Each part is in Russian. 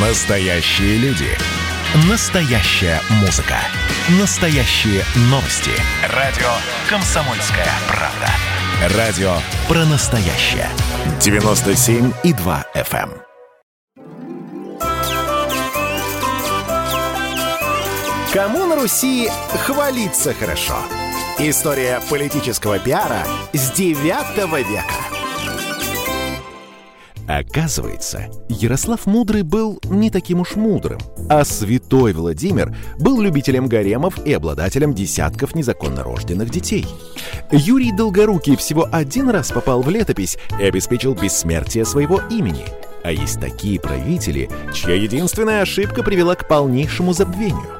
Настоящие люди. Настоящая музыка. Настоящие новости. Радио «Комсомольская правда». Радио про настоящее. 97,2 FM. эм. Кому на Руси хвалиться хорошо? История политического пиара с 9 века. Оказывается, Ярослав Мудрый был не таким уж мудрым, а святой Владимир был любителем гаремов и обладателем десятков незаконно рожденных детей. Юрий Долгорукий всего один раз попал в летопись и обеспечил бессмертие своего имени. А есть такие правители, чья единственная ошибка привела к полнейшему забвению.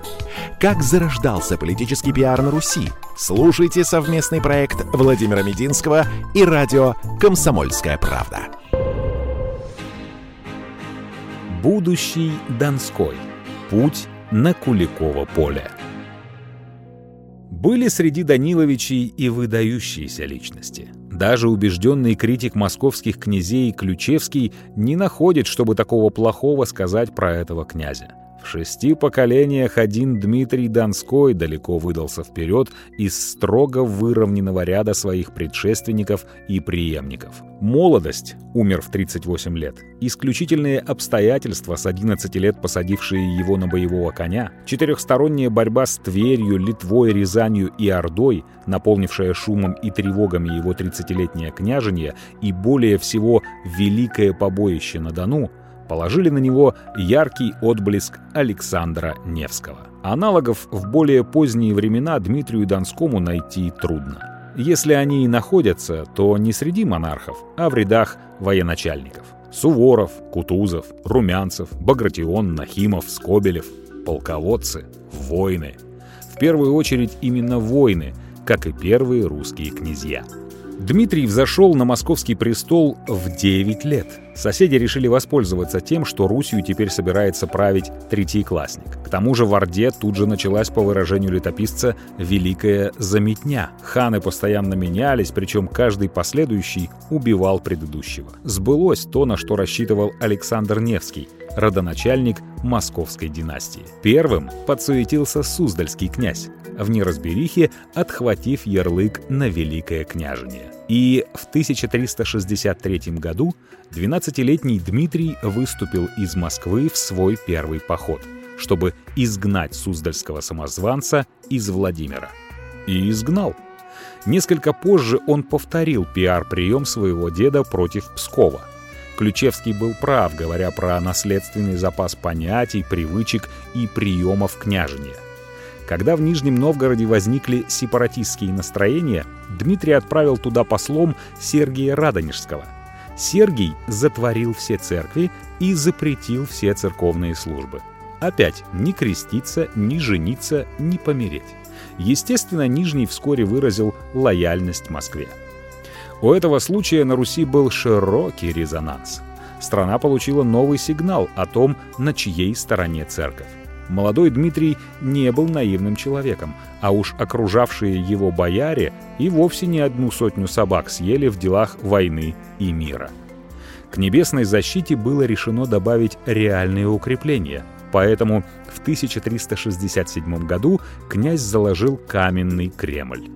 Как зарождался политический пиар на Руси? Слушайте совместный проект Владимира Мединского и радио «Комсомольская правда». Будущий Донской. Путь на Куликово поле. Были среди Даниловичей и выдающиеся личности. Даже убежденный критик московских князей Ключевский не находит, чтобы такого плохого сказать про этого князя. В шести поколениях один Дмитрий Донской далеко выдался вперед из строго выровненного ряда своих предшественников и преемников. Молодость, умер в 38 лет, исключительные обстоятельства, с 11 лет посадившие его на боевого коня, четырехсторонняя борьба с Тверью, Литвой, Рязанью и Ордой, наполнившая шумом и тревогами его 30-летнее княжение и более всего великое побоище на Дону, положили на него яркий отблеск Александра Невского. Аналогов в более поздние времена Дмитрию Донскому найти трудно. Если они и находятся, то не среди монархов, а в рядах военачальников. Суворов, Кутузов, Румянцев, Багратион, Нахимов, Скобелев, полководцы, воины. В первую очередь именно воины, как и первые русские князья. Дмитрий взошел на московский престол в 9 лет. Соседи решили воспользоваться тем, что Русью теперь собирается править третьеклассник. К тому же в Орде тут же началась, по выражению летописца, «великая заметня». Ханы постоянно менялись, причем каждый последующий убивал предыдущего. Сбылось то, на что рассчитывал Александр Невский, родоначальник московской династии. Первым подсуетился Суздальский князь, в неразберихе отхватив ярлык на Великое княжение. И в 1363 году 12-летний Дмитрий выступил из Москвы в свой первый поход, чтобы изгнать суздальского самозванца из Владимира. И изгнал. Несколько позже он повторил пиар-прием своего деда против Пскова. Ключевский был прав, говоря про наследственный запас понятий, привычек и приемов княжения. Когда в Нижнем Новгороде возникли сепаратистские настроения, Дмитрий отправил туда послом Сергия Радонежского. Сергий затворил все церкви и запретил все церковные службы. Опять ни креститься, ни жениться, ни помереть. Естественно, Нижний вскоре выразил лояльность Москве. У этого случая на Руси был широкий резонанс. Страна получила новый сигнал о том, на чьей стороне церковь. Молодой Дмитрий не был наивным человеком, а уж окружавшие его бояре и вовсе не одну сотню собак съели в делах войны и мира. К небесной защите было решено добавить реальные укрепления, поэтому в 1367 году князь заложил каменный Кремль.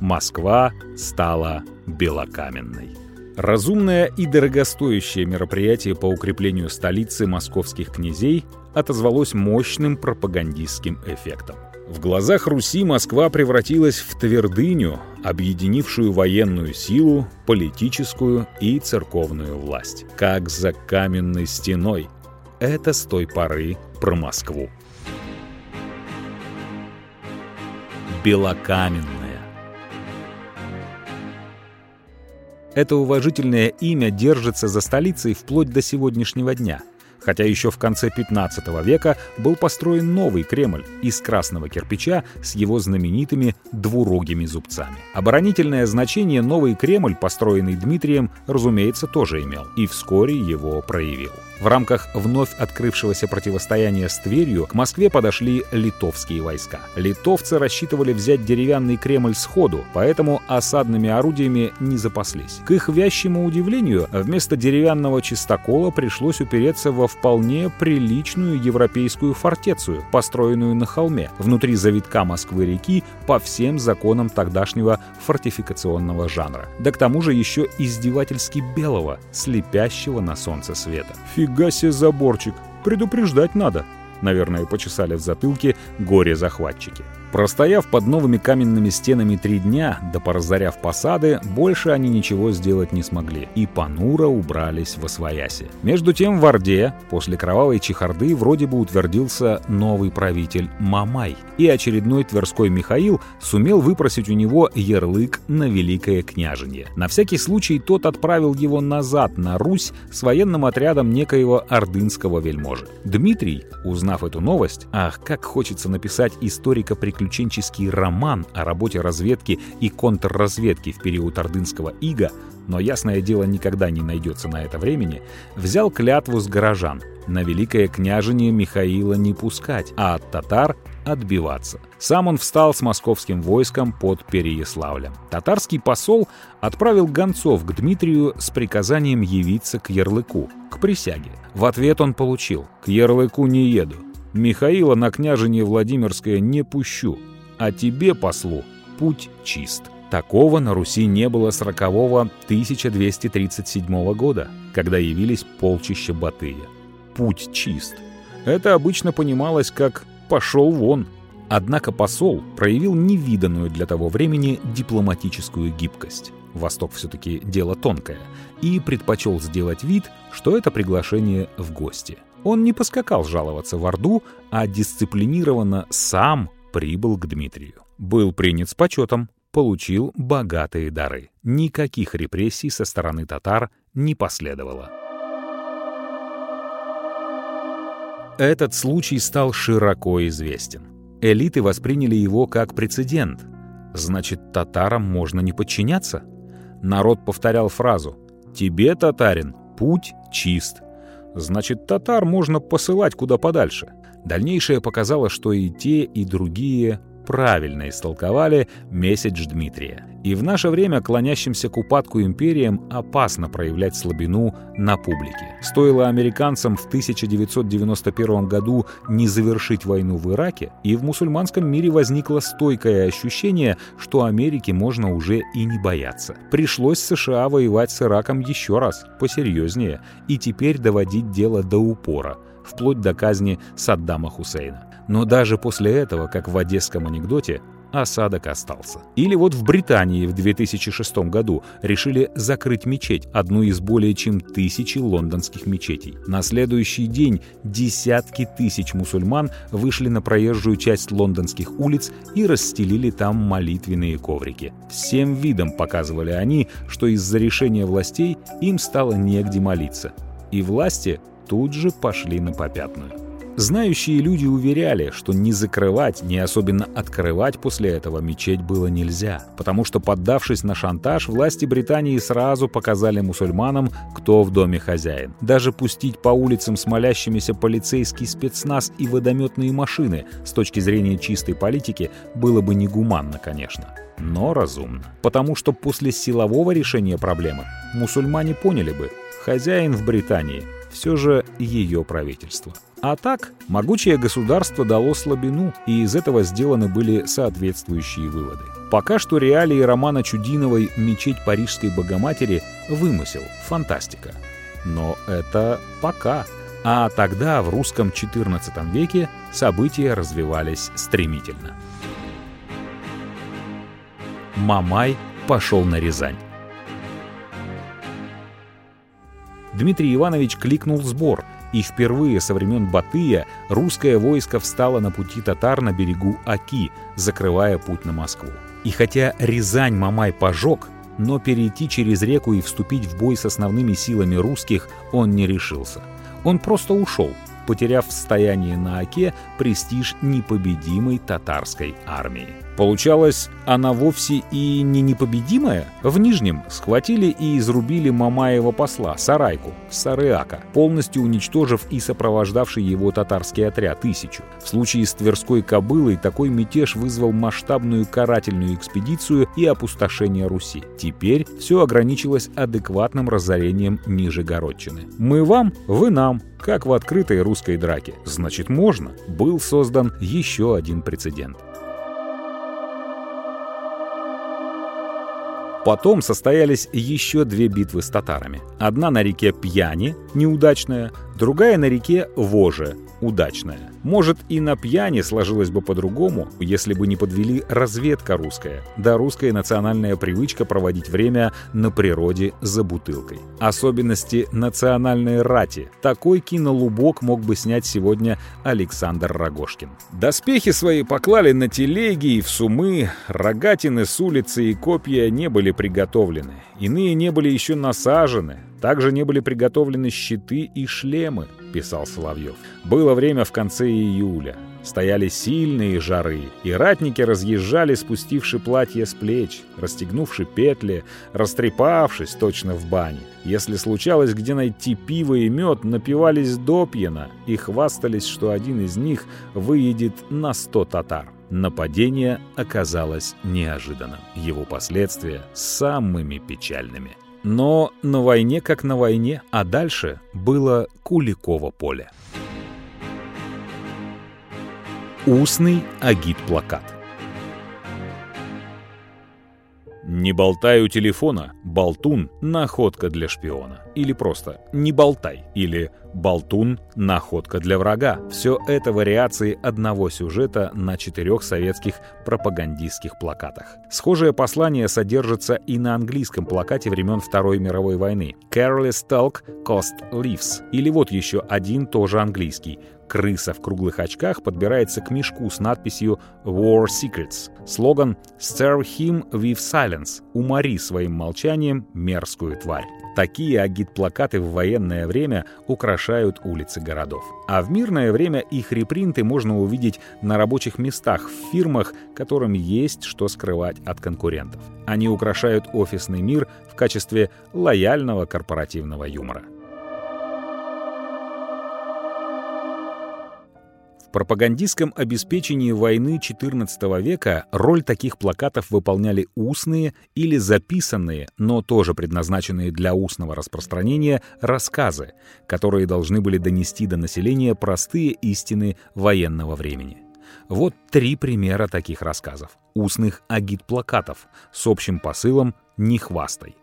Москва стала белокаменной. Разумное и дорогостоящее мероприятие по укреплению столицы московских князей отозвалось мощным пропагандистским эффектом. В глазах Руси Москва превратилась в твердыню, объединившую военную силу, политическую и церковную власть. Как за каменной стеной. Это с той поры про Москву. Белокаменная. Это уважительное имя держится за столицей вплоть до сегодняшнего дня. Хотя еще в конце 15 века был построен новый Кремль из красного кирпича с его знаменитыми двурогими зубцами. Оборонительное значение новый Кремль, построенный Дмитрием, разумеется, тоже имел и вскоре его проявил. В рамках вновь открывшегося противостояния с Тверью к Москве подошли литовские войска. Литовцы рассчитывали взять деревянный Кремль сходу, поэтому осадными орудиями не запаслись. К их вящему удивлению, вместо деревянного чистокола пришлось упереться во вполне приличную европейскую фортецию, построенную на холме, внутри завитка Москвы-реки по всем законам тогдашнего фортификационного жанра. Да к тому же еще издевательски белого, слепящего на солнце света. Фига себе заборчик, предупреждать надо. Наверное, почесали в затылке горе-захватчики. Простояв под новыми каменными стенами три дня, да поразоряв посады, больше они ничего сделать не смогли и понуро убрались во свояси. Между тем в Орде после кровавой чехарды вроде бы утвердился новый правитель Мамай, и очередной Тверской Михаил сумел выпросить у него ярлык на Великое княжение. На всякий случай тот отправил его назад на Русь с военным отрядом некоего ордынского вельможи. Дмитрий, узнав эту новость, ах, как хочется написать историка приключений приключенческий роман о работе разведки и контрразведки в период Ордынского ига, но, ясное дело, никогда не найдется на это времени, взял клятву с горожан на великое княжение Михаила не пускать, а от татар отбиваться. Сам он встал с московским войском под Переяславлем. Татарский посол отправил гонцов к Дмитрию с приказанием явиться к ярлыку, к присяге. В ответ он получил «К ярлыку не еду, Михаила на княжение Владимирское не пущу, а тебе, послу, путь чист. Такого на Руси не было с рокового 1237 года, когда явились полчища Батыя. Путь чист. Это обычно понималось как «пошел вон». Однако посол проявил невиданную для того времени дипломатическую гибкость. Восток все-таки дело тонкое, и предпочел сделать вид, что это приглашение в гости. Он не поскакал жаловаться в Орду, а дисциплинированно сам прибыл к Дмитрию. Был принят с почетом, получил богатые дары. Никаких репрессий со стороны татар не последовало. Этот случай стал широко известен. Элиты восприняли его как прецедент. Значит, татарам можно не подчиняться? Народ повторял фразу «Тебе, татарин, путь чист». Значит, татар можно посылать куда подальше. Дальнейшее показало, что и те, и другие правильно истолковали месседж Дмитрия. И в наше время клонящимся к упадку империям опасно проявлять слабину на публике. Стоило американцам в 1991 году не завершить войну в Ираке, и в мусульманском мире возникло стойкое ощущение, что Америке можно уже и не бояться. Пришлось США воевать с Ираком еще раз, посерьезнее, и теперь доводить дело до упора, вплоть до казни Саддама Хусейна. Но даже после этого, как в одесском анекдоте, осадок остался. Или вот в Британии в 2006 году решили закрыть мечеть, одну из более чем тысячи лондонских мечетей. На следующий день десятки тысяч мусульман вышли на проезжую часть лондонских улиц и расстелили там молитвенные коврики. Всем видом показывали они, что из-за решения властей им стало негде молиться. И власти тут же пошли на попятную. Знающие люди уверяли, что не закрывать, не особенно открывать после этого мечеть было нельзя, потому что, поддавшись на шантаж, власти Британии сразу показали мусульманам, кто в доме хозяин. Даже пустить по улицам смолящимися полицейский спецназ и водометные машины с точки зрения чистой политики было бы негуманно, конечно но разумно. Потому что после силового решения проблемы мусульмане поняли бы, хозяин в Британии все же ее правительство. А так, могучее государство дало слабину, и из этого сделаны были соответствующие выводы. Пока что реалии романа Чудиновой «Мечеть Парижской Богоматери» вымысел, фантастика. Но это пока. А тогда, в русском XIV веке, события развивались стремительно. Мамай пошел на Рязань. Дмитрий Иванович кликнул сбор, и впервые со времен Батыя русское войско встало на пути татар на берегу Аки, закрывая путь на Москву. И хотя Рязань Мамай пожег, но перейти через реку и вступить в бой с основными силами русских он не решился. Он просто ушел, потеряв в стоянии на Оке престиж непобедимой татарской армии. Получалось, она вовсе и не непобедимая? В Нижнем схватили и изрубили Мамаева посла, Сарайку, Сарыака, полностью уничтожив и сопровождавший его татарский отряд тысячу. В случае с Тверской кобылой такой мятеж вызвал масштабную карательную экспедицию и опустошение Руси. Теперь все ограничилось адекватным разорением Нижегородчины. Мы вам, вы нам, как в открытой русской драке. Значит, можно. Был создан еще один прецедент. Потом состоялись еще две битвы с татарами. Одна на реке Пьяни, неудачная, другая на реке Воже, удачная. Может, и на пьяни сложилось бы по-другому, если бы не подвели разведка русская, да русская национальная привычка проводить время на природе за бутылкой. Особенности национальной рати. Такой кинолубок мог бы снять сегодня Александр Рогошкин. Доспехи свои поклали на телеги и в сумы, рогатины с улицы и копья не были приготовлены, иные не были еще насажены, также не были приготовлены щиты и шлемы, писал Соловьев. Было время в конце июля. Стояли сильные жары, и ратники разъезжали, спустивши платье с плеч, расстегнувши петли, растрепавшись точно в бане. Если случалось где найти пиво и мед, напивались до пьяна и хвастались, что один из них выедет на сто татар. Нападение оказалось неожиданным. Его последствия самыми печальными. Но на войне как на войне, а дальше было Куликово поле. Устный агит-плакат «Не болтай у телефона, болтун – находка для шпиона». Или просто «не болтай» или «болтун – находка для врага». Все это вариации одного сюжета на четырех советских пропагандистских плакатах. Схожее послание содержится и на английском плакате времен Второй мировой войны «Careless talk cost lives». Или вот еще один тоже английский Крыса в круглых очках подбирается к мешку с надписью «War Secrets». Слоган «Stir him with silence» — «Умори своим молчанием мерзкую тварь». Такие агит-плакаты в военное время украшают улицы городов. А в мирное время их репринты можно увидеть на рабочих местах в фирмах, которым есть что скрывать от конкурентов. Они украшают офисный мир в качестве лояльного корпоративного юмора. Пропагандистском обеспечении войны XIV века роль таких плакатов выполняли устные или записанные, но тоже предназначенные для устного распространения, рассказы, которые должны были донести до населения простые истины военного времени. Вот три примера таких рассказов. Устных агит-плакатов с общим посылом «Не хвастай».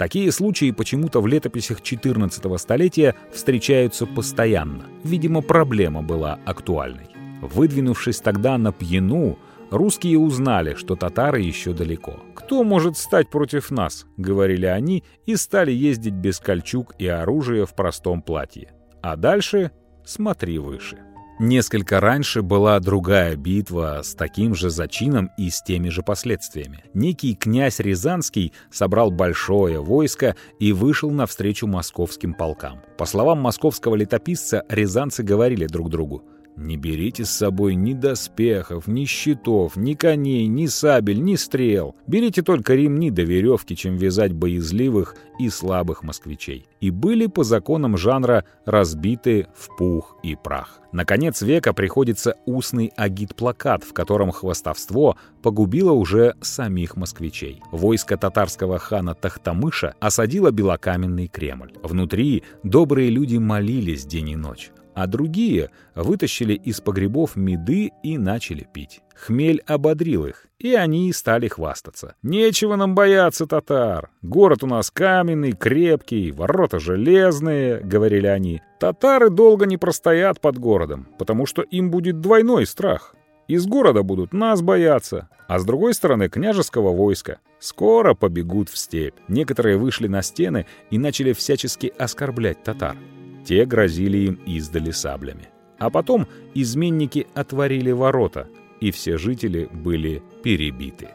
Такие случаи почему-то в летописях XIV столетия встречаются постоянно. Видимо, проблема была актуальной. Выдвинувшись тогда на пьяну, русские узнали, что татары еще далеко. «Кто может стать против нас?» — говорили они, и стали ездить без кольчуг и оружия в простом платье. А дальше смотри выше. Несколько раньше была другая битва с таким же зачином и с теми же последствиями. Некий князь Рязанский собрал большое войско и вышел навстречу московским полкам. По словам московского летописца, рязанцы говорили друг другу не берите с собой ни доспехов, ни щитов, ни коней, ни сабель, ни стрел. Берите только ремни до веревки, чем вязать боязливых и слабых москвичей. И были по законам жанра разбиты в пух и прах. На конец века приходится устный агит-плакат, в котором хвастовство погубило уже самих москвичей. Войско татарского хана Тахтамыша осадило белокаменный Кремль. Внутри добрые люди молились день и ночь а другие вытащили из погребов меды и начали пить. Хмель ободрил их, и они стали хвастаться. «Нечего нам бояться татар. Город у нас каменный, крепкий, ворота железные», — говорили они. «Татары долго не простоят под городом, потому что им будет двойной страх. Из города будут нас бояться, а с другой стороны княжеского войска. Скоро побегут в степь». Некоторые вышли на стены и начали всячески оскорблять татар. Те грозили им издали саблями. А потом изменники отворили ворота, и все жители были перебиты.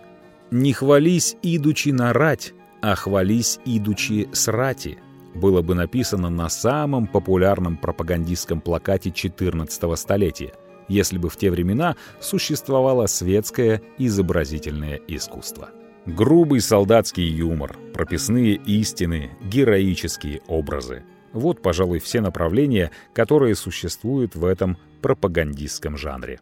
«Не хвались, идучи на рать, а хвались, идучи с рати», было бы написано на самом популярном пропагандистском плакате 14 столетия. если бы в те времена существовало светское изобразительное искусство. Грубый солдатский юмор, прописные истины, героические образы. Вот, пожалуй, все направления, которые существуют в этом пропагандистском жанре.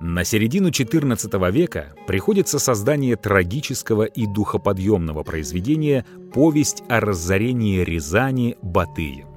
На середину XIV века приходится создание трагического и духоподъемного произведения «Повесть о разорении Рязани Батыем».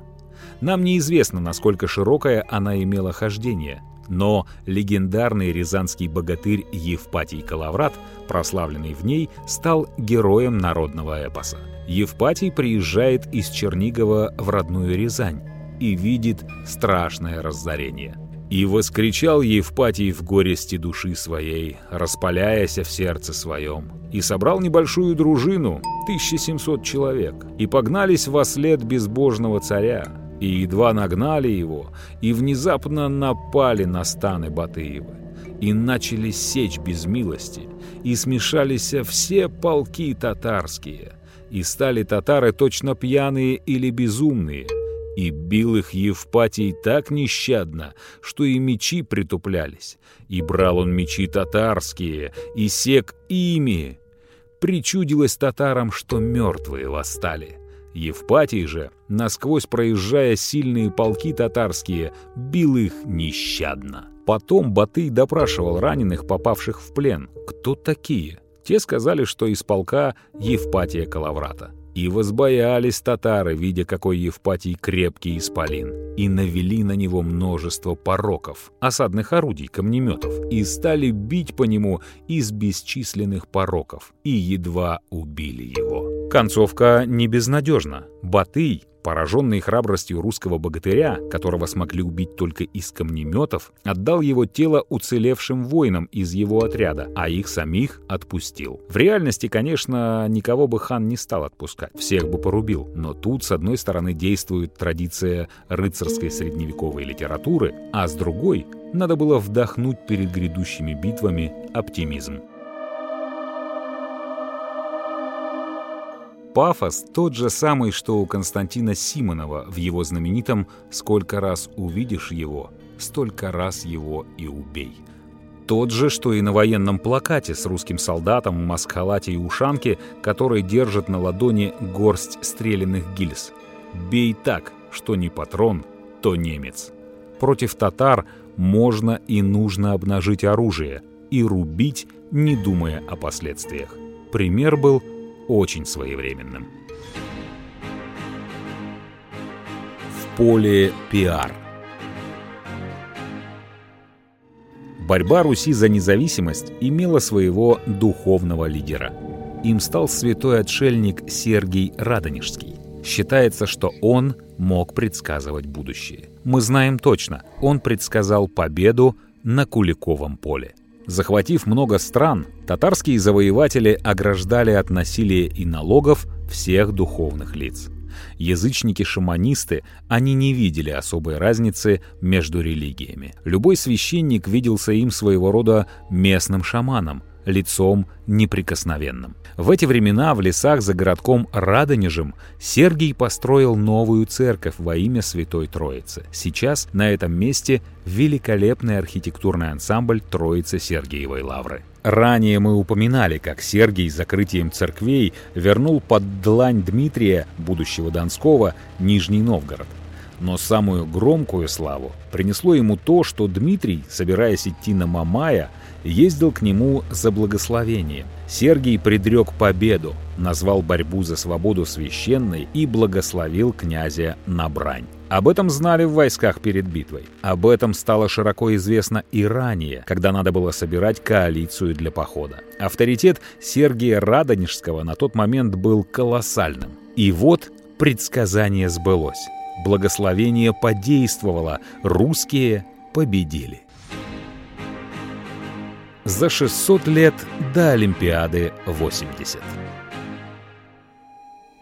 Нам неизвестно, насколько широкое она имела хождение, но легендарный рязанский богатырь Евпатий Калаврат, прославленный в ней, стал героем народного эпоса. Евпатий приезжает из Чернигова в родную Рязань и видит страшное разорение. «И воскричал Евпатий в горести души своей, распаляясь в сердце своем, и собрал небольшую дружину, 1700 человек, и погнались во след безбожного царя, и едва нагнали его, и внезапно напали на станы Батыева, и начали сечь без милости, и смешались все полки татарские, и стали татары точно пьяные или безумные, и бил их Евпатий так нещадно, что и мечи притуплялись, и брал он мечи татарские, и сек ими. Причудилось татарам, что мертвые восстали. Евпатий же, насквозь проезжая сильные полки татарские, бил их нещадно. Потом Батый допрашивал раненых, попавших в плен. Кто такие? Те сказали, что из полка Евпатия Калаврата. И возбоялись татары, видя, какой Евпатий крепкий исполин, и навели на него множество пороков, осадных орудий, камнеметов, и стали бить по нему из бесчисленных пороков, и едва убили его. Концовка не безнадежна. Батый, Пораженный храбростью русского богатыря, которого смогли убить только из камнеметов, отдал его тело уцелевшим воинам из его отряда, а их самих отпустил. В реальности, конечно, никого бы хан не стал отпускать, всех бы порубил. Но тут, с одной стороны, действует традиция рыцарской средневековой литературы, а с другой — надо было вдохнуть перед грядущими битвами оптимизм. Пафос тот же самый, что у Константина Симонова в его знаменитом «Сколько раз увидишь его, столько раз его и убей». Тот же, что и на военном плакате с русским солдатом в маскалате и ушанке, который держит на ладони горсть стрелянных гильз. «Бей так, что не патрон, то немец». Против татар можно и нужно обнажить оружие и рубить, не думая о последствиях. Пример был очень своевременным. В поле пиар. Борьба Руси за независимость имела своего духовного лидера. Им стал святой отшельник Сергий Радонежский. Считается, что он мог предсказывать будущее. Мы знаем точно, он предсказал победу на Куликовом поле. Захватив много стран, татарские завоеватели ограждали от насилия и налогов всех духовных лиц. Язычники-шаманисты, они не видели особой разницы между религиями. Любой священник виделся им своего рода местным шаманом, лицом неприкосновенным. В эти времена в лесах за городком Радонежем Сергий построил новую церковь во имя Святой Троицы. Сейчас на этом месте великолепный архитектурный ансамбль Троицы Сергиевой Лавры. Ранее мы упоминали, как Сергий закрытием церквей вернул под длань Дмитрия, будущего Донского, Нижний Новгород. Но самую громкую славу принесло ему то, что Дмитрий, собираясь идти на Мамая, ездил к нему за благословением. Сергий предрек победу, назвал борьбу за свободу священной и благословил князя на брань. Об этом знали в войсках перед битвой. Об этом стало широко известно и ранее, когда надо было собирать коалицию для похода. Авторитет Сергия Радонежского на тот момент был колоссальным. И вот предсказание сбылось. Благословение подействовало, русские победили за 600 лет до Олимпиады 80.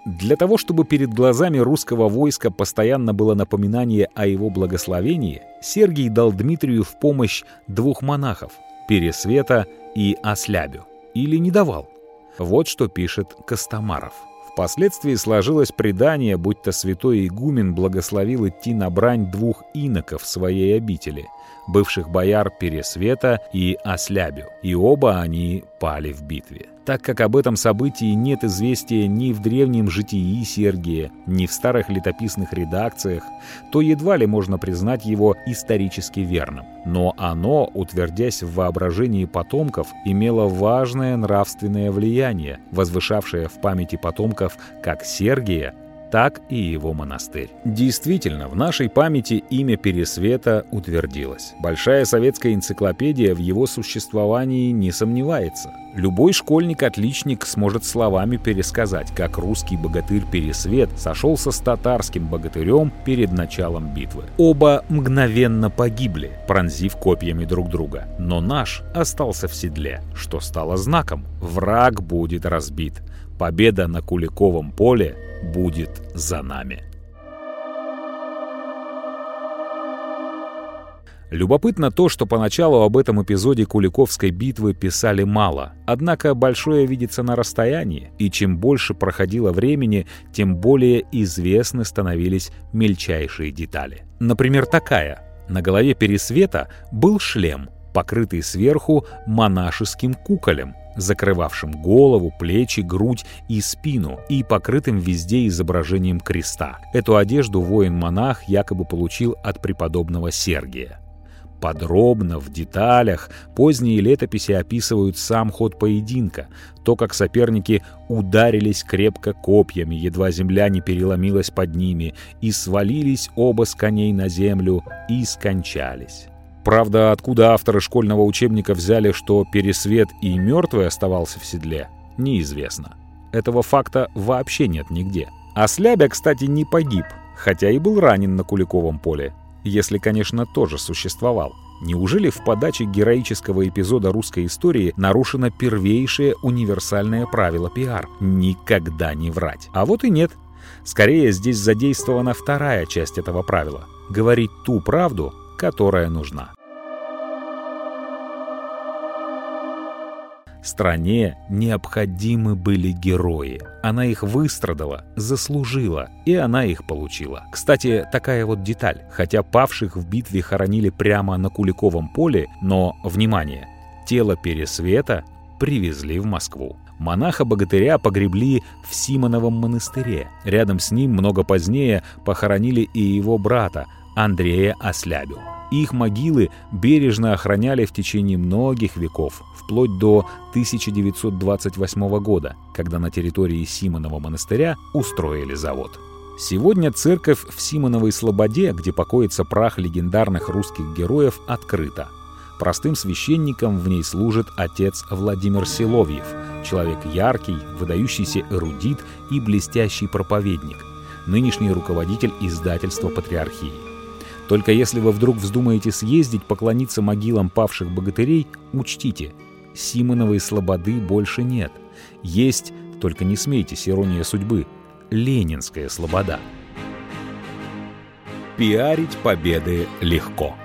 Для того, чтобы перед глазами русского войска постоянно было напоминание о его благословении, Сергий дал Дмитрию в помощь двух монахов – Пересвета и Ослябю. Или не давал. Вот что пишет Костомаров – Впоследствии сложилось предание, будто святой игумен благословил идти на брань двух иноков своей обители, бывших бояр Пересвета и Ослябю, и оба они пали в битве. Так как об этом событии нет известия ни в древнем житии Сергия, ни в старых летописных редакциях, то едва ли можно признать его исторически верным. Но оно, утвердясь в воображении потомков, имело важное нравственное влияние, возвышавшее в памяти потомков как Сергия, так и его монастырь. Действительно, в нашей памяти имя Пересвета утвердилось. Большая советская энциклопедия в его существовании не сомневается. Любой школьник-отличник сможет словами пересказать, как русский богатырь Пересвет сошелся с татарским богатырем перед началом битвы. Оба мгновенно погибли, пронзив копьями друг друга. Но наш остался в седле, что стало знаком. Враг будет разбит. Победа на Куликовом поле будет за нами. Любопытно то, что поначалу об этом эпизоде Куликовской битвы писали мало. Однако большое видится на расстоянии, и чем больше проходило времени, тем более известны становились мельчайшие детали. Например, такая. На голове Пересвета был шлем, покрытый сверху монашеским куколем, закрывавшим голову, плечи, грудь и спину и покрытым везде изображением креста. Эту одежду воин-монах якобы получил от преподобного Сергия. Подробно, в деталях, поздние летописи описывают сам ход поединка, то, как соперники ударились крепко копьями, едва земля не переломилась под ними, и свалились оба с коней на землю и скончались. Правда, откуда авторы школьного учебника взяли, что Пересвет и мертвый оставался в седле, неизвестно. Этого факта вообще нет нигде. А Слябя, кстати, не погиб, хотя и был ранен на Куликовом поле. Если, конечно, тоже существовал. Неужели в подаче героического эпизода русской истории нарушено первейшее универсальное правило пиар — никогда не врать? А вот и нет. Скорее, здесь задействована вторая часть этого правила — говорить ту правду, которая нужна. Стране необходимы были герои. Она их выстрадала, заслужила, и она их получила. Кстати, такая вот деталь. Хотя павших в битве хоронили прямо на Куликовом поле, но, внимание, тело Пересвета привезли в Москву. Монаха-богатыря погребли в Симоновом монастыре. Рядом с ним много позднее похоронили и его брата, Андрея Ослябю. Их могилы бережно охраняли в течение многих веков, вплоть до 1928 года, когда на территории Симонова монастыря устроили завод. Сегодня церковь в Симоновой Слободе, где покоится прах легендарных русских героев, открыта. Простым священником в ней служит отец Владимир Силовьев, человек яркий, выдающийся эрудит и блестящий проповедник, нынешний руководитель издательства «Патриархии». Только если вы вдруг вздумаете съездить поклониться могилам павших богатырей, учтите, Симоновой слободы больше нет. Есть, только не смейтесь, ирония судьбы, Ленинская слобода. Пиарить победы легко.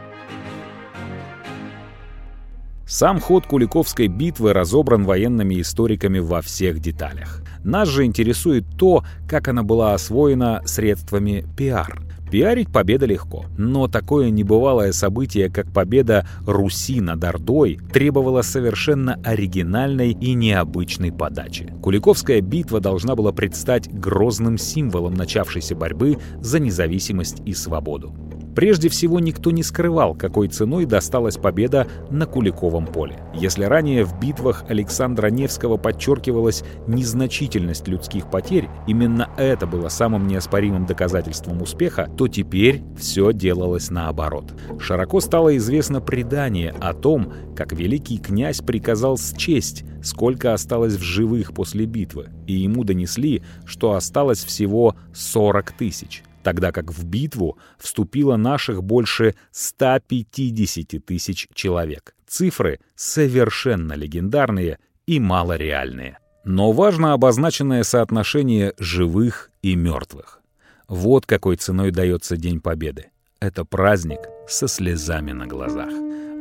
Сам ход Куликовской битвы разобран военными историками во всех деталях. Нас же интересует то, как она была освоена средствами пиар. Пиарить победа легко, но такое небывалое событие, как победа Руси над Ордой, требовало совершенно оригинальной и необычной подачи. Куликовская битва должна была предстать грозным символом начавшейся борьбы за независимость и свободу. Прежде всего, никто не скрывал, какой ценой досталась победа на Куликовом поле. Если ранее в битвах Александра Невского подчеркивалась незначительность людских потерь, именно это было самым неоспоримым доказательством успеха, то теперь все делалось наоборот. Широко стало известно предание о том, как великий князь приказал счесть, сколько осталось в живых после битвы, и ему донесли, что осталось всего 40 тысяч тогда как в битву вступило наших больше 150 тысяч человек. Цифры совершенно легендарные и малореальные. Но важно обозначенное соотношение живых и мертвых. Вот какой ценой дается День Победы. Это праздник со слезами на глазах.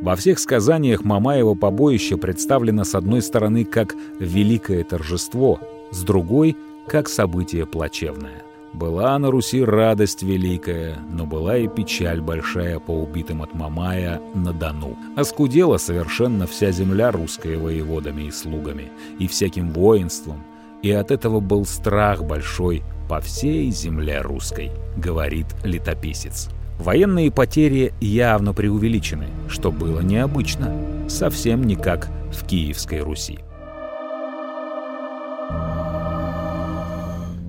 Во всех сказаниях Мамаева побоище представлено с одной стороны как великое торжество, с другой — как событие плачевное. Была на Руси радость великая, но была и печаль большая по убитым от Мамая на Дону. Оскудела совершенно вся земля русская воеводами и слугами, и всяким воинством, и от этого был страх большой по всей земле русской, говорит летописец. Военные потери явно преувеличены, что было необычно, совсем не как в Киевской Руси.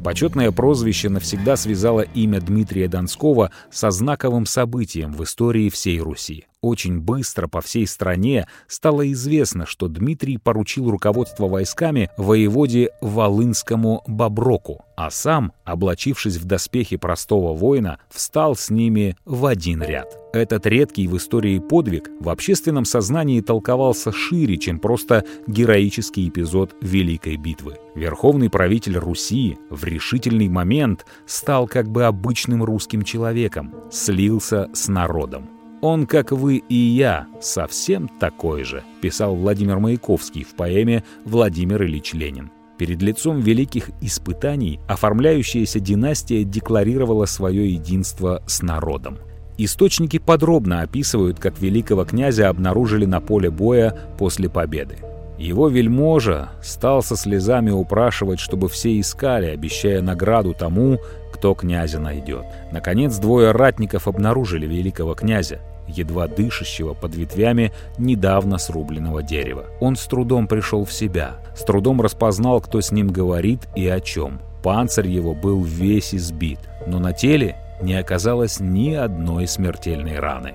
Почетное прозвище навсегда связало имя Дмитрия Донского со знаковым событием в истории всей Руси. Очень быстро по всей стране стало известно, что Дмитрий поручил руководство войсками воеводе Волынскому Боброку, а сам, облачившись в доспехи простого воина, встал с ними в один ряд. Этот редкий в истории подвиг в общественном сознании толковался шире, чем просто героический эпизод Великой битвы. Верховный правитель Руси в решительный момент стал как бы обычным русским человеком, слился с народом. «Он, как вы и я, совсем такой же», писал Владимир Маяковский в поэме «Владимир Ильич Ленин». Перед лицом великих испытаний оформляющаяся династия декларировала свое единство с народом. Источники подробно описывают, как великого князя обнаружили на поле боя после победы. Его вельможа стал со слезами упрашивать, чтобы все искали, обещая награду тому, кто князя найдет. Наконец, двое ратников обнаружили великого князя едва дышащего под ветвями недавно срубленного дерева. Он с трудом пришел в себя, с трудом распознал, кто с ним говорит и о чем. Панцирь его был весь избит, но на теле не оказалось ни одной смертельной раны.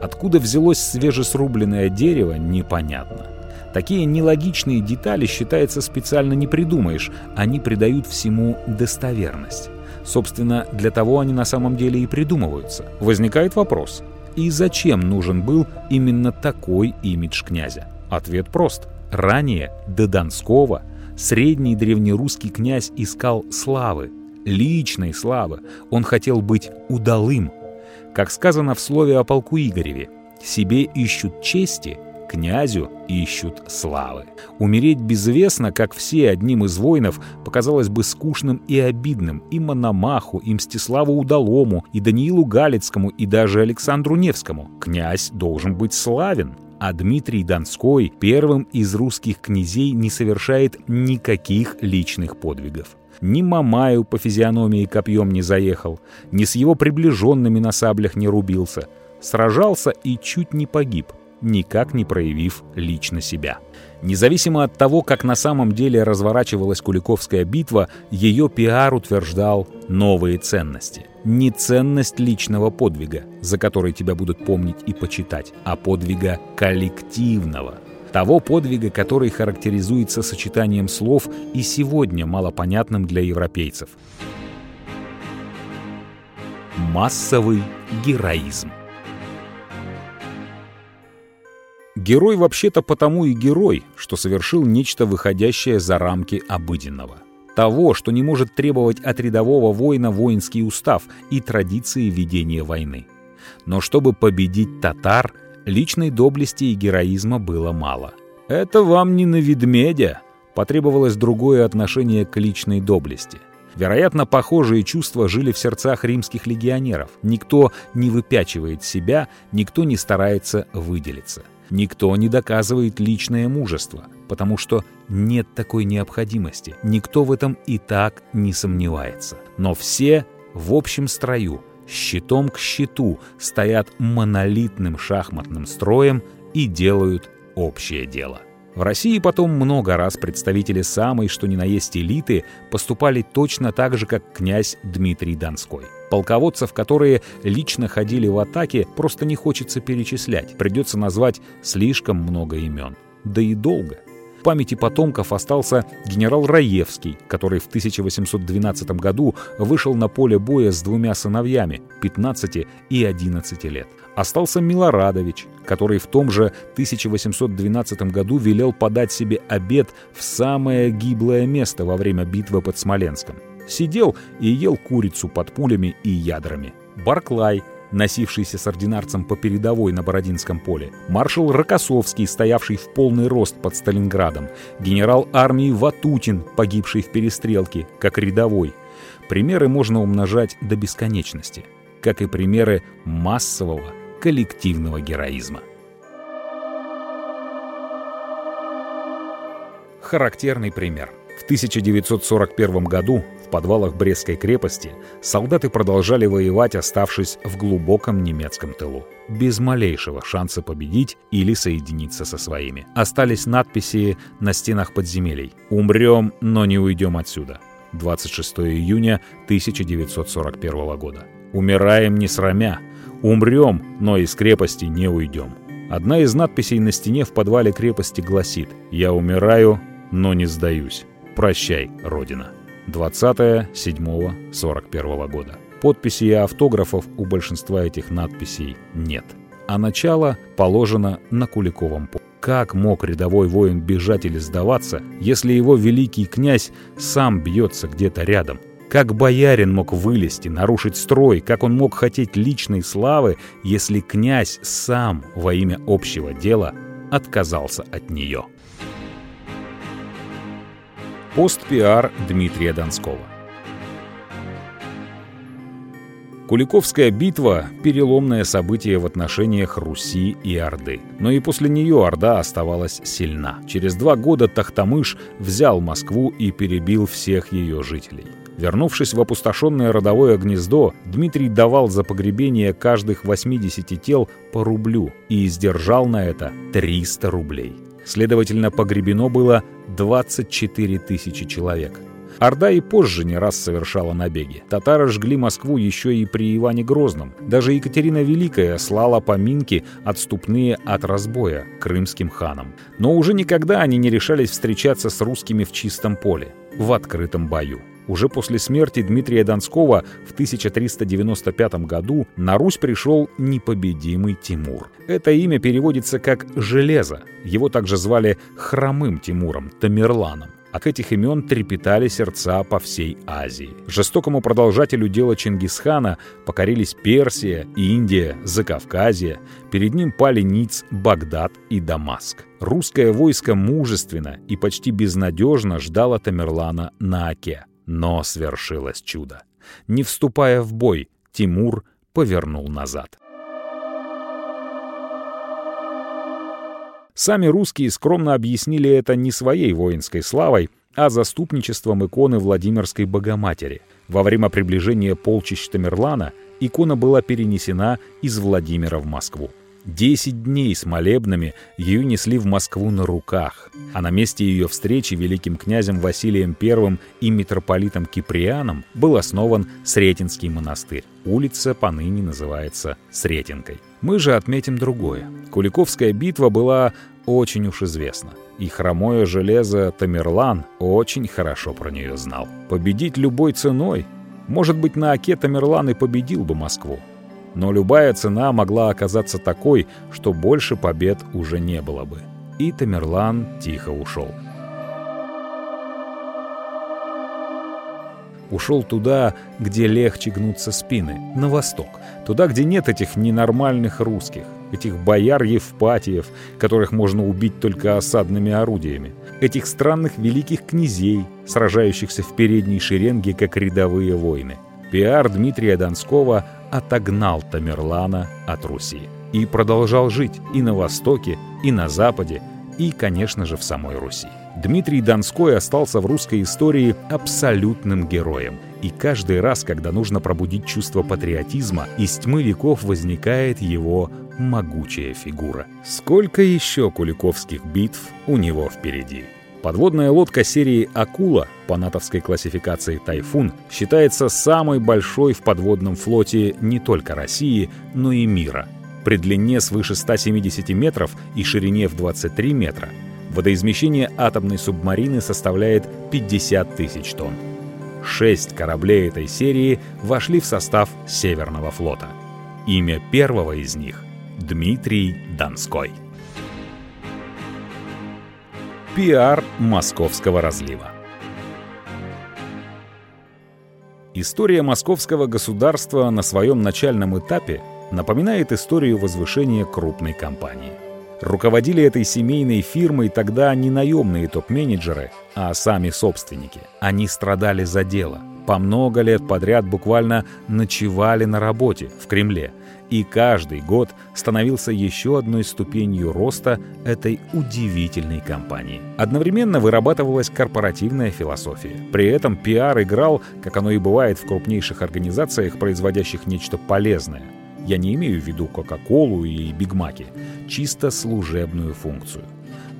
Откуда взялось свежесрубленное дерево, непонятно. Такие нелогичные детали, считается, специально не придумаешь, они придают всему достоверность. Собственно, для того они на самом деле и придумываются. Возникает вопрос, и зачем нужен был именно такой имидж князя? Ответ прост. Ранее, до Донского, средний древнерусский князь искал славы, личной славы. Он хотел быть удалым. Как сказано в слове о полку Игореве, «Себе ищут чести, князю ищут славы. Умереть безвестно, как все одним из воинов, показалось бы скучным и обидным и Мономаху, и Мстиславу Удалому, и Даниилу Галицкому, и даже Александру Невскому. Князь должен быть славен. А Дмитрий Донской первым из русских князей не совершает никаких личных подвигов. Ни Мамаю по физиономии копьем не заехал, ни с его приближенными на саблях не рубился. Сражался и чуть не погиб никак не проявив лично себя. Независимо от того, как на самом деле разворачивалась Куликовская битва, ее пиар утверждал новые ценности. Не ценность личного подвига, за который тебя будут помнить и почитать, а подвига коллективного. Того подвига, который характеризуется сочетанием слов и сегодня малопонятным для европейцев. Массовый героизм. Герой вообще-то потому и герой, что совершил нечто выходящее за рамки обыденного. Того, что не может требовать от рядового воина воинский устав и традиции ведения войны. Но чтобы победить татар, личной доблести и героизма было мало. Это вам не на ведмедя. Потребовалось другое отношение к личной доблести. Вероятно, похожие чувства жили в сердцах римских легионеров. Никто не выпячивает себя, никто не старается выделиться. Никто не доказывает личное мужество, потому что нет такой необходимости. Никто в этом и так не сомневается. Но все в общем строю, щитом к щиту, стоят монолитным шахматным строем и делают общее дело. В России потом много раз представители самой, что ни на есть элиты, поступали точно так же, как князь Дмитрий Донской. Полководцев, которые лично ходили в атаке, просто не хочется перечислять. Придется назвать слишком много имен. Да и долго. В памяти потомков остался генерал Раевский, который в 1812 году вышел на поле боя с двумя сыновьями, 15 и 11 лет. Остался Милорадович, который в том же 1812 году велел подать себе обед в самое гиблое место во время битвы под Смоленском. Сидел и ел курицу под пулями и ядрами. Барклай, носившийся с ординарцем по передовой на Бородинском поле, маршал Рокоссовский, стоявший в полный рост под Сталинградом, генерал армии Ватутин, погибший в перестрелке, как рядовой. Примеры можно умножать до бесконечности, как и примеры массового коллективного героизма. Характерный пример. В 1941 году в подвалах Брестской крепости солдаты продолжали воевать, оставшись в глубоком немецком тылу. Без малейшего шанса победить или соединиться со своими. Остались надписи на стенах подземелий «Умрем, но не уйдем отсюда». 26 июня 1941 года. «Умираем не срамя, умрем, но из крепости не уйдем». Одна из надписей на стене в подвале крепости гласит «Я умираю, но не сдаюсь. Прощай, Родина». 20.07.41 года. Подписей и автографов у большинства этих надписей нет. А начало положено на Куликовом поле. Как мог рядовой воин бежать или сдаваться, если его великий князь сам бьется где-то рядом? Как боярин мог вылезти, нарушить строй? Как он мог хотеть личной славы, если князь сам во имя общего дела отказался от нее? Пост-пиар Дмитрия Донского Куликовская битва – переломное событие в отношениях Руси и Орды. Но и после нее Орда оставалась сильна. Через два года Тахтамыш взял Москву и перебил всех ее жителей. Вернувшись в опустошенное родовое гнездо, Дмитрий давал за погребение каждых 80 тел по рублю и издержал на это 300 рублей. Следовательно, погребено было 24 тысячи человек. Орда и позже не раз совершала набеги. Татары жгли Москву еще и при Иване Грозном. Даже Екатерина Великая слала поминки, отступные от разбоя, крымским ханам. Но уже никогда они не решались встречаться с русскими в чистом поле, в открытом бою. Уже после смерти Дмитрия Донского в 1395 году на Русь пришел непобедимый Тимур. Это имя переводится как «железо». Его также звали Хромым Тимуром, Тамерланом. К этих имен трепетали сердца по всей Азии. Жестокому продолжателю дела Чингисхана покорились Персия, Индия, Закавказье. Перед ним пали Ниц, Багдад и Дамаск. Русское войско мужественно и почти безнадежно ждало Тамерлана на Оке. Но свершилось чудо. Не вступая в бой, Тимур повернул назад. Сами русские скромно объяснили это не своей воинской славой, а заступничеством иконы Владимирской Богоматери. Во время приближения полчищ Тамерлана икона была перенесена из Владимира в Москву. Десять дней с молебнами ее несли в Москву на руках, а на месте ее встречи великим князем Василием I и митрополитом Киприаном был основан Сретенский монастырь. Улица поныне называется Сретенкой. Мы же отметим другое. Куликовская битва была очень уж известна. И хромое железо Тамерлан очень хорошо про нее знал. Победить любой ценой? Может быть, на Оке Тамерлан и победил бы Москву. Но любая цена могла оказаться такой, что больше побед уже не было бы. И Тамерлан тихо ушел. Ушел туда, где легче гнутся спины, на восток. Туда, где нет этих ненормальных русских, этих бояр-евпатиев, которых можно убить только осадными орудиями, этих странных великих князей, сражающихся в передней шеренге, как рядовые войны. Пиар Дмитрия Донского отогнал Тамерлана от Руси. И продолжал жить и на Востоке, и на Западе, и, конечно же, в самой Руси. Дмитрий Донской остался в русской истории абсолютным героем. И каждый раз, когда нужно пробудить чувство патриотизма, из тьмы веков возникает его могучая фигура. Сколько еще куликовских битв у него впереди? Подводная лодка серии «Акула» по натовской классификации «Тайфун» считается самой большой в подводном флоте не только России, но и мира. При длине свыше 170 метров и ширине в 23 метра водоизмещение атомной субмарины составляет 50 тысяч тонн. Шесть кораблей этой серии вошли в состав Северного флота. Имя первого из них — Дмитрий Донской. Пиар московского разлива. История московского государства на своем начальном этапе напоминает историю возвышения крупной компании. Руководили этой семейной фирмой тогда не наемные топ-менеджеры, а сами собственники. Они страдали за дело. По много лет подряд буквально ночевали на работе в Кремле. И каждый год становился еще одной ступенью роста этой удивительной компании. Одновременно вырабатывалась корпоративная философия. При этом пиар играл, как оно и бывает в крупнейших организациях, производящих нечто полезное – я не имею в виду Кока-Колу и Бигмаки, чисто служебную функцию.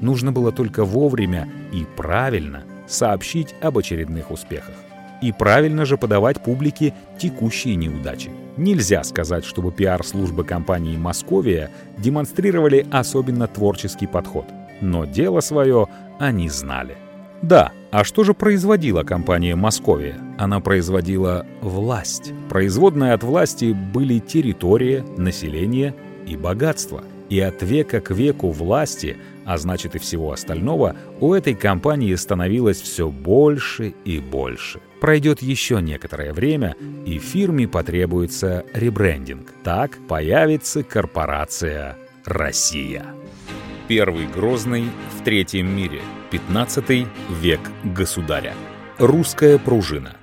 Нужно было только вовремя и правильно сообщить об очередных успехах. И правильно же подавать публике текущие неудачи. Нельзя сказать, чтобы пиар-службы компании «Московия» демонстрировали особенно творческий подход. Но дело свое они знали. Да, а что же производила компания «Московия»? Она производила власть. Производные от власти были территория, население и богатство. И от века к веку власти, а значит и всего остального, у этой компании становилось все больше и больше. Пройдет еще некоторое время, и фирме потребуется ребрендинг. Так появится корпорация «Россия». Первый Грозный в Третьем мире. 15 век государя. Русская пружина.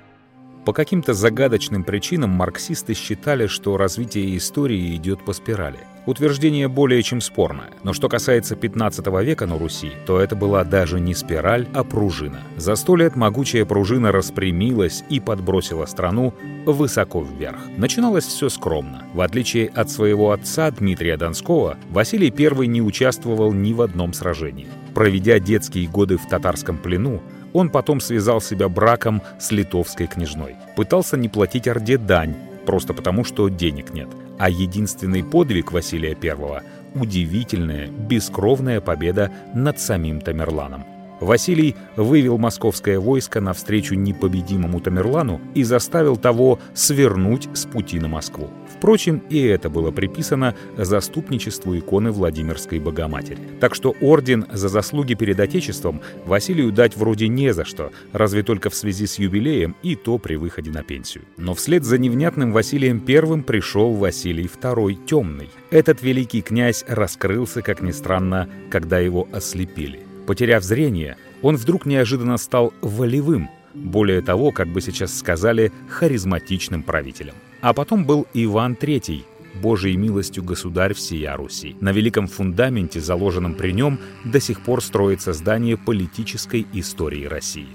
По каким-то загадочным причинам марксисты считали, что развитие истории идет по спирали. Утверждение более чем спорное. Но что касается 15 века на Руси, то это была даже не спираль, а пружина. За сто лет могучая пружина распрямилась и подбросила страну высоко вверх. Начиналось все скромно. В отличие от своего отца Дмитрия Донского, Василий I не участвовал ни в одном сражении. Проведя детские годы в татарском плену, он потом связал себя браком с литовской княжной. Пытался не платить Орде дань, просто потому, что денег нет. А единственный подвиг Василия I – удивительная, бескровная победа над самим Тамерланом. Василий вывел московское войско навстречу непобедимому Тамерлану и заставил того свернуть с пути на Москву. Впрочем, и это было приписано заступничеству иконы Владимирской Богоматери. Так что орден за заслуги перед Отечеством Василию дать вроде не за что, разве только в связи с юбилеем и то при выходе на пенсию. Но вслед за невнятным Василием I пришел Василий II Темный. Этот великий князь раскрылся, как ни странно, когда его ослепили. Потеряв зрение, он вдруг неожиданно стал волевым, более того, как бы сейчас сказали, харизматичным правителем. А потом был Иван III, Божией милостью государь всея Руси. На великом фундаменте, заложенном при нем, до сих пор строится здание политической истории России.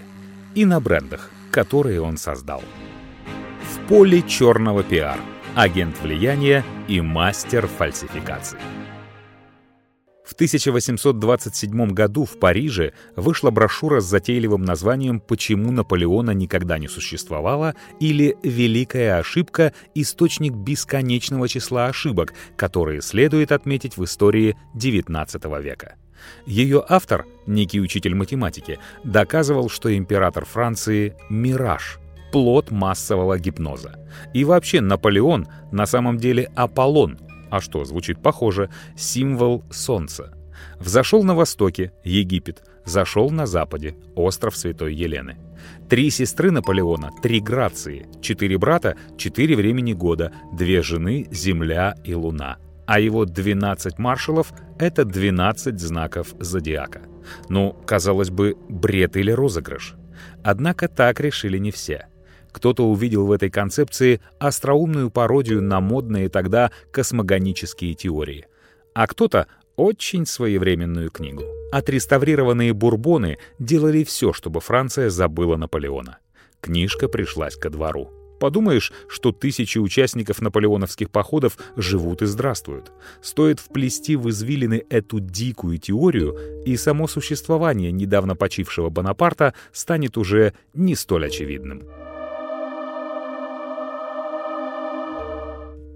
И на брендах, которые он создал. В поле черного пиар, агент влияния и мастер фальсификации. В 1827 году в Париже вышла брошюра с затейливым названием «Почему Наполеона никогда не существовало» или «Великая ошибка. Источник бесконечного числа ошибок, которые следует отметить в истории XIX века». Ее автор, некий учитель математики, доказывал, что император Франции — мираж, плод массового гипноза. И вообще Наполеон на самом деле Аполлон — а что, звучит похоже, символ солнца. Взошел на востоке, Египет, зашел на западе, остров Святой Елены. Три сестры Наполеона, три грации, четыре брата, четыре времени года, две жены, земля и луна. А его 12 маршалов — это 12 знаков зодиака. Ну, казалось бы, бред или розыгрыш. Однако так решили не все — кто-то увидел в этой концепции остроумную пародию на модные тогда космогонические теории. А кто-то — очень своевременную книгу. Отреставрированные бурбоны делали все, чтобы Франция забыла Наполеона. Книжка пришлась ко двору. Подумаешь, что тысячи участников наполеоновских походов живут и здравствуют. Стоит вплести в извилины эту дикую теорию, и само существование недавно почившего Бонапарта станет уже не столь очевидным.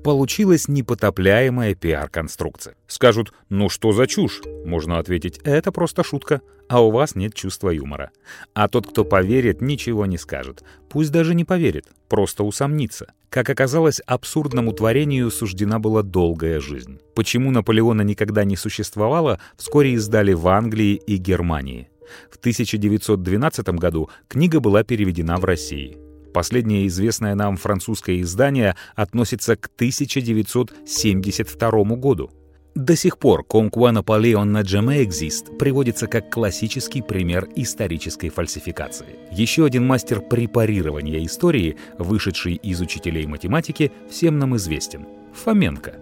Получилась непотопляемая пиар-конструкция. Скажут, ну что за чушь? Можно ответить, это просто шутка, а у вас нет чувства юмора. А тот, кто поверит, ничего не скажет. Пусть даже не поверит, просто усомнится. Как оказалось, абсурдному творению суждена была долгая жизнь. Почему Наполеона никогда не существовало, вскоре издали в Англии и Германии. В 1912 году книга была переведена в России. Последнее известное нам французское издание относится к 1972 году. До сих пор «Conqua Napoleon на exist» приводится как классический пример исторической фальсификации. Еще один мастер препарирования истории, вышедший из учителей математики, всем нам известен — Фоменко.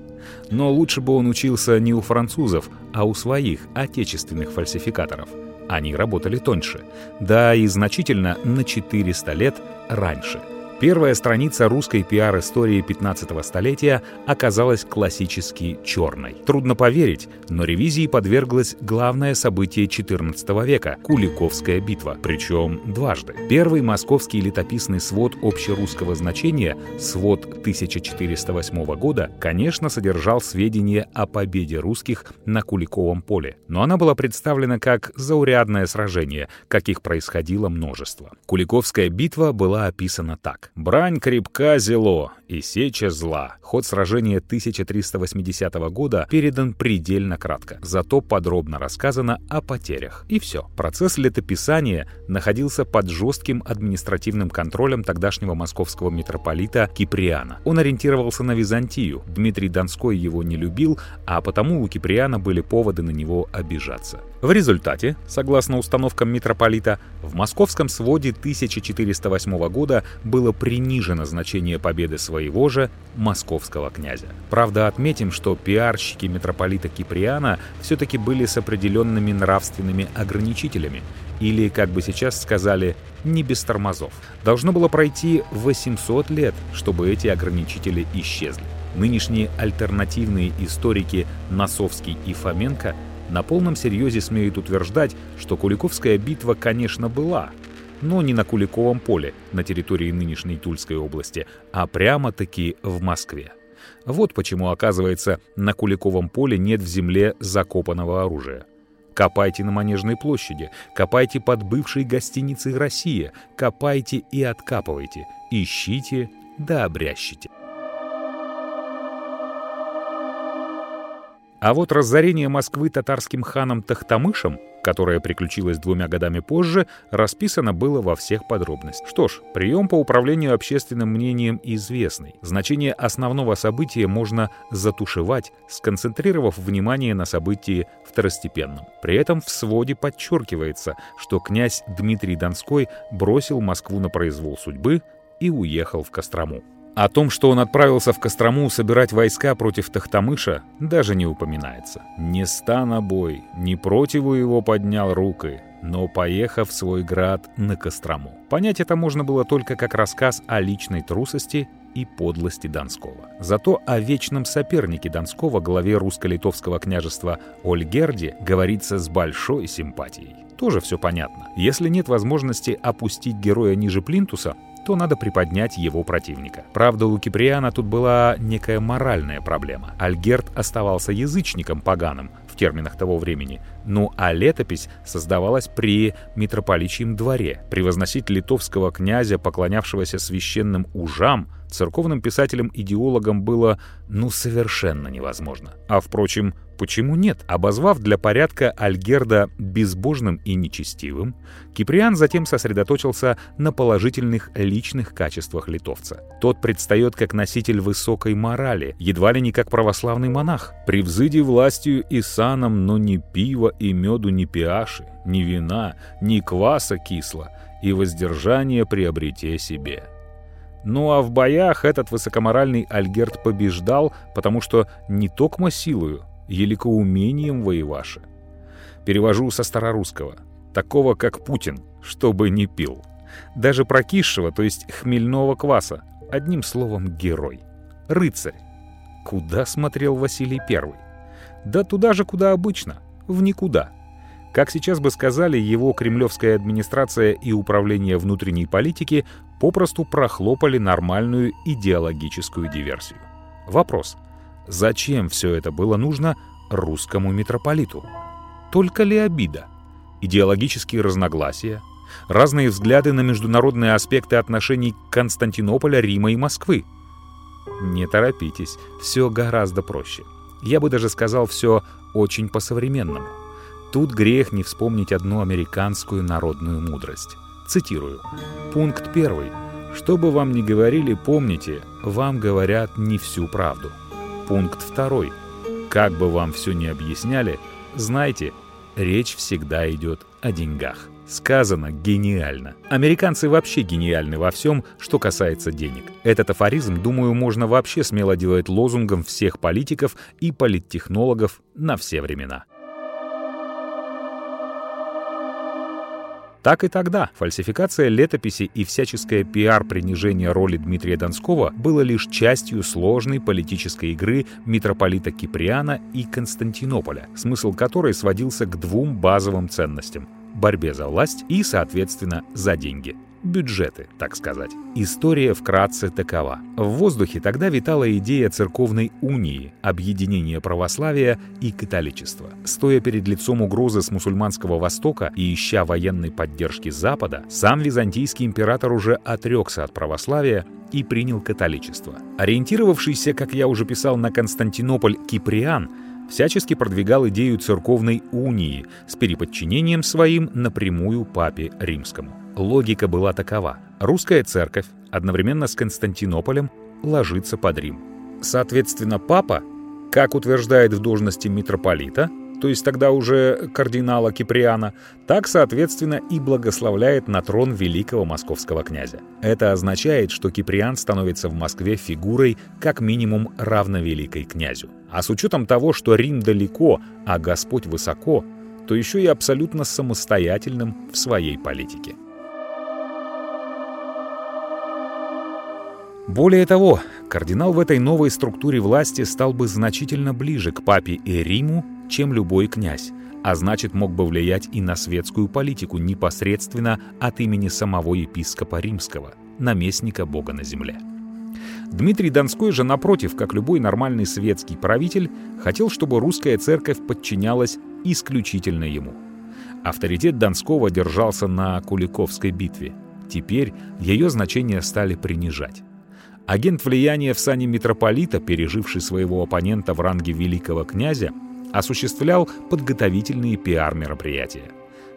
Но лучше бы он учился не у французов, а у своих отечественных фальсификаторов. Они работали тоньше, да и значительно на 400 лет раньше — Первая страница русской пиар-истории 15-го столетия оказалась классически черной. Трудно поверить, но ревизии подверглось главное событие XIV века — Куликовская битва, причем дважды. Первый московский летописный свод общерусского значения, свод 1408 года, конечно, содержал сведения о победе русских на Куликовом поле, но она была представлена как заурядное сражение, каких происходило множество. Куликовская битва была описана так. Брань крепка зело, и сеча зла. Ход сражения 1380 года передан предельно кратко, зато подробно рассказано о потерях. И все. Процесс летописания находился под жестким административным контролем тогдашнего московского митрополита Киприана. Он ориентировался на Византию. Дмитрий Донской его не любил, а потому у Киприана были поводы на него обижаться. В результате, согласно установкам митрополита, в московском своде 1408 года было принижено значение победы своего же московского князя. Правда, отметим, что пиарщики митрополита Киприана все-таки были с определенными нравственными ограничителями, или, как бы сейчас сказали, не без тормозов. Должно было пройти 800 лет, чтобы эти ограничители исчезли. Нынешние альтернативные историки Носовский и Фоменко на полном серьезе смеют утверждать, что Куликовская битва, конечно, была, но не на Куликовом поле на территории нынешней Тульской области, а прямо-таки в Москве. Вот почему, оказывается, на Куликовом поле нет в земле закопанного оружия. Копайте на Манежной площади, копайте под бывшей гостиницей «Россия», копайте и откапывайте, ищите да обрящите. А вот разорение Москвы татарским ханом Тахтамышем, которое приключилось двумя годами позже, расписано было во всех подробностях. Что ж, прием по управлению общественным мнением известный. Значение основного события можно затушевать, сконцентрировав внимание на событии второстепенном. При этом в своде подчеркивается, что князь Дмитрий Донской бросил Москву на произвол судьбы и уехал в Кострому. О том, что он отправился в Кострому собирать войска против Тахтамыша, даже не упоминается. Не ста на бой, не противу его поднял руки, но поехав в свой град на Кострому. Понять это можно было только как рассказ о личной трусости и подлости Донского. Зато о вечном сопернике Донского, главе русско-литовского княжества Ольгерде, говорится с большой симпатией. Тоже все понятно. Если нет возможности опустить героя ниже плинтуса, то надо приподнять его противника. Правда, у Киприана тут была некая моральная проблема. Альгерт оставался язычником поганым в терминах того времени, ну а летопись создавалась при митрополичьем дворе. Превозносить литовского князя, поклонявшегося священным ужам, церковным писателям-идеологам было ну совершенно невозможно. А впрочем, Почему нет? Обозвав для порядка Альгерда безбожным и нечестивым, Киприан затем сосредоточился на положительных личных качествах литовца. Тот предстает как носитель высокой морали, едва ли не как православный монах. «Превзыди властью и саном, но ни пива и меду, ни пиаши, ни вина, ни кваса кисло, и воздержание приобрете себе». Ну а в боях этот высокоморальный Альгерд побеждал, потому что не токмо силою, еликоумением воеваши. Перевожу со старорусского. Такого, как Путин, чтобы не пил. Даже прокисшего, то есть хмельного кваса. Одним словом, герой. Рыцарь. Куда смотрел Василий Первый? Да туда же, куда обычно. В никуда. Как сейчас бы сказали, его кремлевская администрация и управление внутренней политики попросту прохлопали нормальную идеологическую диверсию. Вопрос. Зачем все это было нужно русскому митрополиту? Только ли обида? Идеологические разногласия? Разные взгляды на международные аспекты отношений Константинополя, Рима и Москвы? Не торопитесь, все гораздо проще. Я бы даже сказал, все очень по-современному. Тут грех не вспомнить одну американскую народную мудрость. Цитирую. Пункт первый. Что бы вам ни говорили, помните, вам говорят не всю правду. Пункт второй. Как бы вам все ни объясняли, знайте, речь всегда идет о деньгах. Сказано гениально. Американцы вообще гениальны во всем, что касается денег. Этот афоризм, думаю, можно вообще смело делать лозунгом всех политиков и политтехнологов на все времена. Так и тогда фальсификация летописи и всяческое пиар-принижение роли Дмитрия Донского было лишь частью сложной политической игры митрополита Киприана и Константинополя, смысл которой сводился к двум базовым ценностям борьбе за власть и, соответственно, за деньги. Бюджеты, так сказать. История вкратце такова. В воздухе тогда витала идея церковной унии, объединения православия и католичества. Стоя перед лицом угрозы с мусульманского Востока и ища военной поддержки Запада, сам византийский император уже отрекся от православия и принял католичество. Ориентировавшийся, как я уже писал, на Константинополь Киприан – всячески продвигал идею церковной унии с переподчинением своим напрямую папе римскому. Логика была такова. Русская церковь одновременно с Константинополем ложится под Рим. Соответственно, папа, как утверждает в должности митрополита, то есть тогда уже кардинала Киприана, так, соответственно, и благословляет на трон великого московского князя. Это означает, что Киприан становится в Москве фигурой как минимум равновеликой князю. А с учетом того, что Рим далеко, а Господь высоко, то еще и абсолютно самостоятельным в своей политике. Более того, кардинал в этой новой структуре власти стал бы значительно ближе к папе и Риму, чем любой князь, а значит мог бы влиять и на светскую политику непосредственно от имени самого епископа римского, наместника Бога на земле. Дмитрий Донской же, напротив, как любой нормальный светский правитель, хотел, чтобы русская церковь подчинялась исключительно ему. Авторитет Донского держался на Куликовской битве. Теперь ее значения стали принижать. Агент влияния в сане митрополита, переживший своего оппонента в ранге великого князя, осуществлял подготовительные пиар-мероприятия.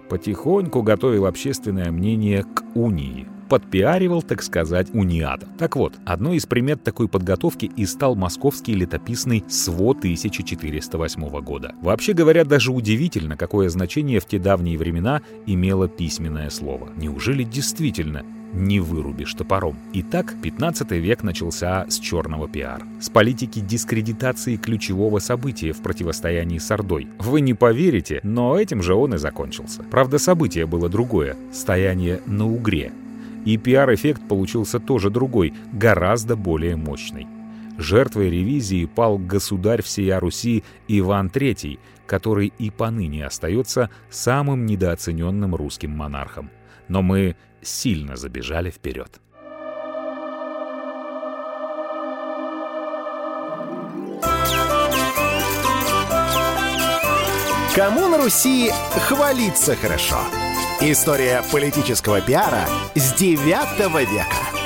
Потихоньку готовил общественное мнение к унии. Подпиаривал, так сказать, униатов. Так вот, одной из примет такой подготовки и стал московский летописный СВО 1408 года. Вообще говоря, даже удивительно, какое значение в те давние времена имело письменное слово. Неужели действительно не вырубишь топором. Итак, 15 век начался с черного пиар. С политики дискредитации ключевого события в противостоянии с Ордой. Вы не поверите, но этим же он и закончился. Правда, событие было другое — стояние на Угре. И пиар-эффект получился тоже другой, гораздо более мощный. Жертвой ревизии пал государь всея Руси Иван III, который и поныне остается самым недооцененным русским монархом. Но мы сильно забежали вперед. Кому на Руси хвалиться хорошо? История политического пиара с 9 века.